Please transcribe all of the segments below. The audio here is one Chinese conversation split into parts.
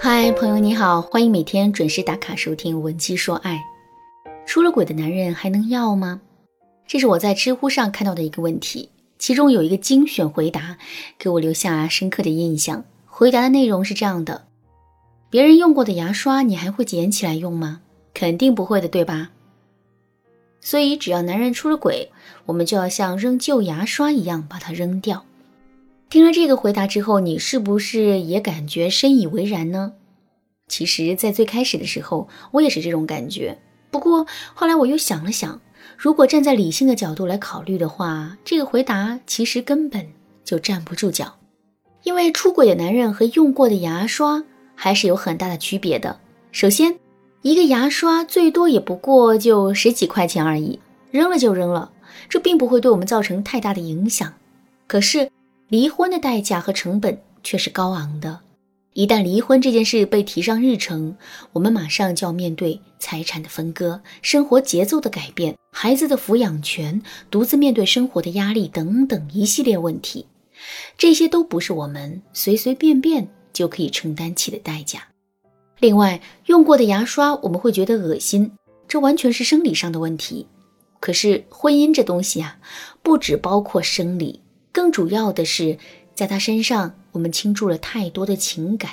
嗨，朋友你好，欢迎每天准时打卡收听《文姬说爱》。出了轨的男人还能要吗？这是我在知乎上看到的一个问题，其中有一个精选回答给我留下深刻的印象。回答的内容是这样的：别人用过的牙刷，你还会捡起来用吗？肯定不会的，对吧？所以，只要男人出了轨，我们就要像扔旧牙刷一样把它扔掉。听了这个回答之后，你是不是也感觉深以为然呢？其实，在最开始的时候，我也是这种感觉。不过后来我又想了想，如果站在理性的角度来考虑的话，这个回答其实根本就站不住脚。因为出轨的男人和用过的牙刷还是有很大的区别的。首先，一个牙刷最多也不过就十几块钱而已，扔了就扔了，这并不会对我们造成太大的影响。可是，离婚的代价和成本却是高昂的。一旦离婚这件事被提上日程，我们马上就要面对财产的分割、生活节奏的改变、孩子的抚养权、独自面对生活的压力等等一系列问题。这些都不是我们随随便便就可以承担起的代价。另外，用过的牙刷我们会觉得恶心，这完全是生理上的问题。可是婚姻这东西啊，不只包括生理，更主要的是在他身上我们倾注了太多的情感。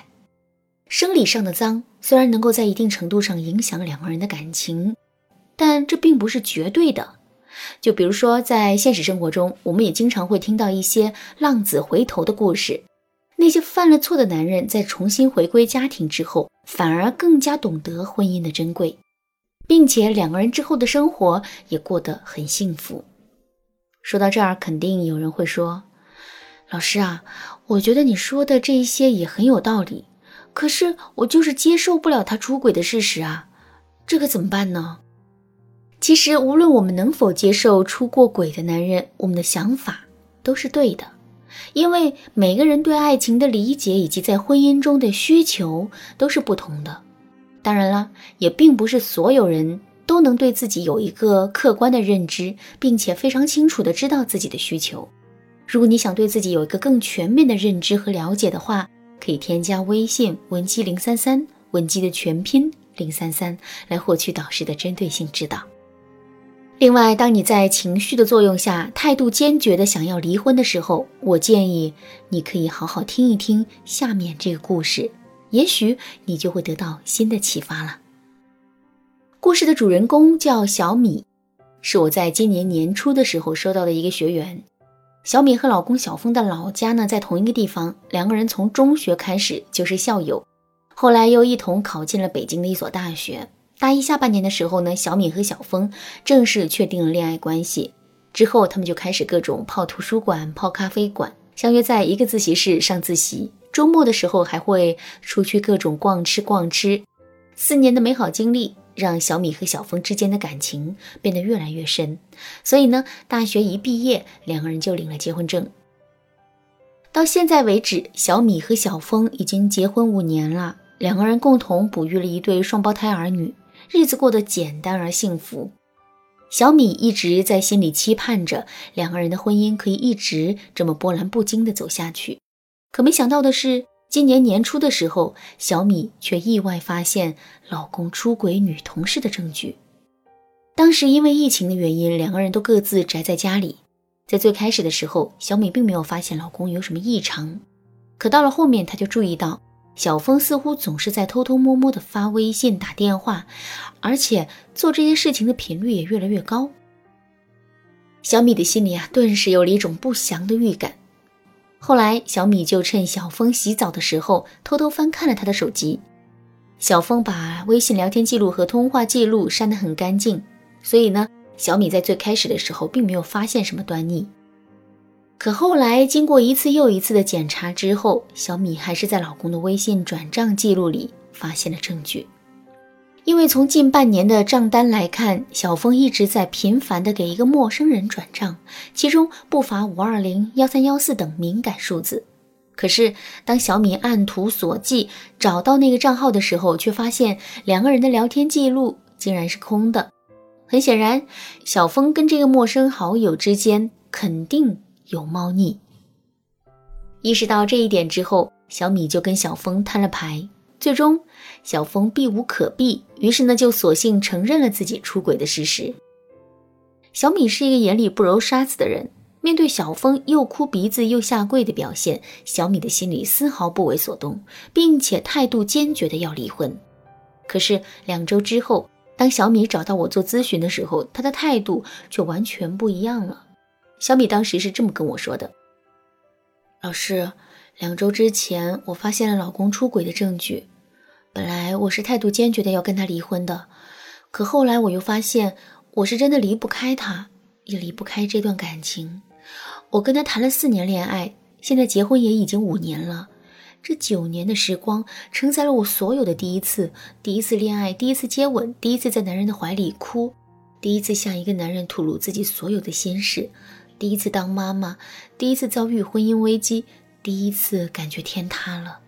生理上的脏虽然能够在一定程度上影响两个人的感情，但这并不是绝对的。就比如说在现实生活中，我们也经常会听到一些浪子回头的故事。那些犯了错的男人在重新回归家庭之后，反而更加懂得婚姻的珍贵，并且两个人之后的生活也过得很幸福。说到这儿，肯定有人会说：“老师啊，我觉得你说的这一些也很有道理，可是我就是接受不了他出轨的事实啊，这可怎么办呢？”其实，无论我们能否接受出过轨的男人，我们的想法都是对的。因为每个人对爱情的理解以及在婚姻中的需求都是不同的。当然了，也并不是所有人都能对自己有一个客观的认知，并且非常清楚的知道自己的需求。如果你想对自己有一个更全面的认知和了解的话，可以添加微信文姬零三三，文姬的全拼零三三，来获取导师的针对性指导。另外，当你在情绪的作用下，态度坚决的想要离婚的时候，我建议你可以好好听一听下面这个故事，也许你就会得到新的启发了。故事的主人公叫小米，是我在今年年初的时候收到的一个学员。小米和老公小峰的老家呢在同一个地方，两个人从中学开始就是校友，后来又一同考进了北京的一所大学。大一下半年的时候呢，小敏和小峰正式确定了恋爱关系。之后，他们就开始各种泡图书馆、泡咖啡馆，相约在一个自习室上自习。周末的时候还会出去各种逛吃逛吃。四年的美好经历让小米和小峰之间的感情变得越来越深。所以呢，大学一毕业，两个人就领了结婚证。到现在为止，小米和小峰已经结婚五年了，两个人共同哺育了一对双胞胎儿女。日子过得简单而幸福，小米一直在心里期盼着两个人的婚姻可以一直这么波澜不惊地走下去。可没想到的是，今年年初的时候，小米却意外发现老公出轨女同事的证据。当时因为疫情的原因，两个人都各自宅在家里。在最开始的时候，小米并没有发现老公有什么异常，可到了后面，她就注意到。小峰似乎总是在偷偷摸摸的发微信、打电话，而且做这些事情的频率也越来越高。小米的心里啊，顿时有了一种不祥的预感。后来，小米就趁小峰洗澡的时候，偷偷翻看了他的手机。小峰把微信聊天记录和通话记录删得很干净，所以呢，小米在最开始的时候并没有发现什么端倪。可后来，经过一次又一次的检查之后，小米还是在老公的微信转账记录里发现了证据。因为从近半年的账单来看，小峰一直在频繁的给一个陌生人转账，其中不乏五二零、幺三幺四等敏感数字。可是，当小米按图索骥找到那个账号的时候，却发现两个人的聊天记录竟然是空的。很显然，小峰跟这个陌生好友之间肯定。有猫腻。意识到这一点之后，小米就跟小峰摊了牌，最终，小峰避无可避，于是呢就索性承认了自己出轨的事实。小米是一个眼里不揉沙子的人，面对小峰又哭鼻子又下跪的表现，小米的心里丝毫不为所动，并且态度坚决的要离婚。可是两周之后，当小米找到我做咨询的时候，他的态度却完全不一样了。小米当时是这么跟我说的：“老师，两周之前我发现了老公出轨的证据。我是态度坚决的要跟他离婚的，可后来我又发现我是真的离不开他，也离不开这段感情。我跟他谈了四年恋爱，现在结婚也已经五年了。这九年的时光承载了我所有的第一次：第一次恋爱，第一次接吻，第一次在男人的怀里哭，第一次向一个男人吐露自己所有的心事。”第一次当妈妈，第一次遭遇婚姻危机，第一次感觉天塌了。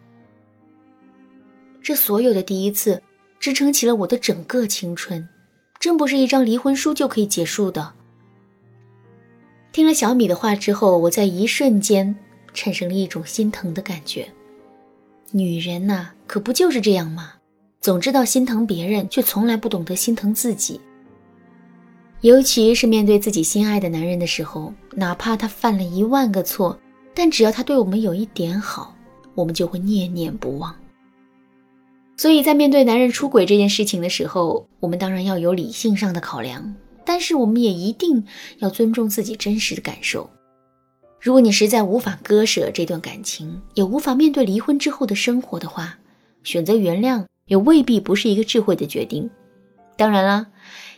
这所有的第一次，支撑起了我的整个青春，真不是一张离婚书就可以结束的。听了小米的话之后，我在一瞬间产生了一种心疼的感觉。女人呐，可不就是这样吗？总知道心疼别人，却从来不懂得心疼自己。尤其是面对自己心爱的男人的时候，哪怕他犯了一万个错，但只要他对我们有一点好，我们就会念念不忘。所以在面对男人出轨这件事情的时候，我们当然要有理性上的考量，但是我们也一定要尊重自己真实的感受。如果你实在无法割舍这段感情，也无法面对离婚之后的生活的话，选择原谅也未必不是一个智慧的决定。当然啦。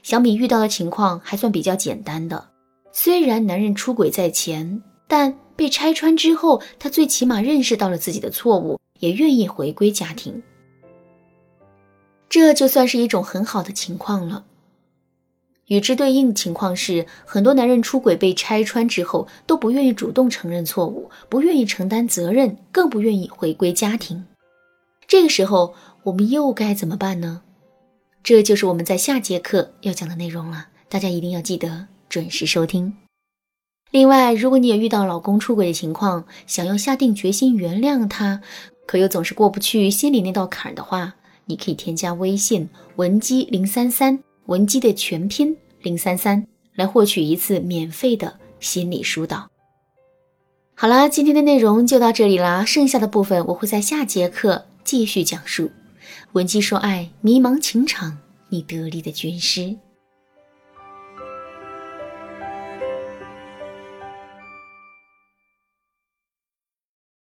小米遇到的情况还算比较简单的，虽然男人出轨在前，但被拆穿之后，他最起码认识到了自己的错误，也愿意回归家庭，这就算是一种很好的情况了。与之对应的情况是，很多男人出轨被拆穿之后，都不愿意主动承认错误，不愿意承担责任，更不愿意回归家庭。这个时候，我们又该怎么办呢？这就是我们在下节课要讲的内容了，大家一定要记得准时收听。另外，如果你也遇到老公出轨的情况，想要下定决心原谅他，可又总是过不去心里那道坎的话，你可以添加微信文姬零三三，文姬的全拼零三三，来获取一次免费的心理疏导。好啦，今天的内容就到这里啦，剩下的部分我会在下节课继续讲述。文姬说爱，迷茫情场，你得力的军师。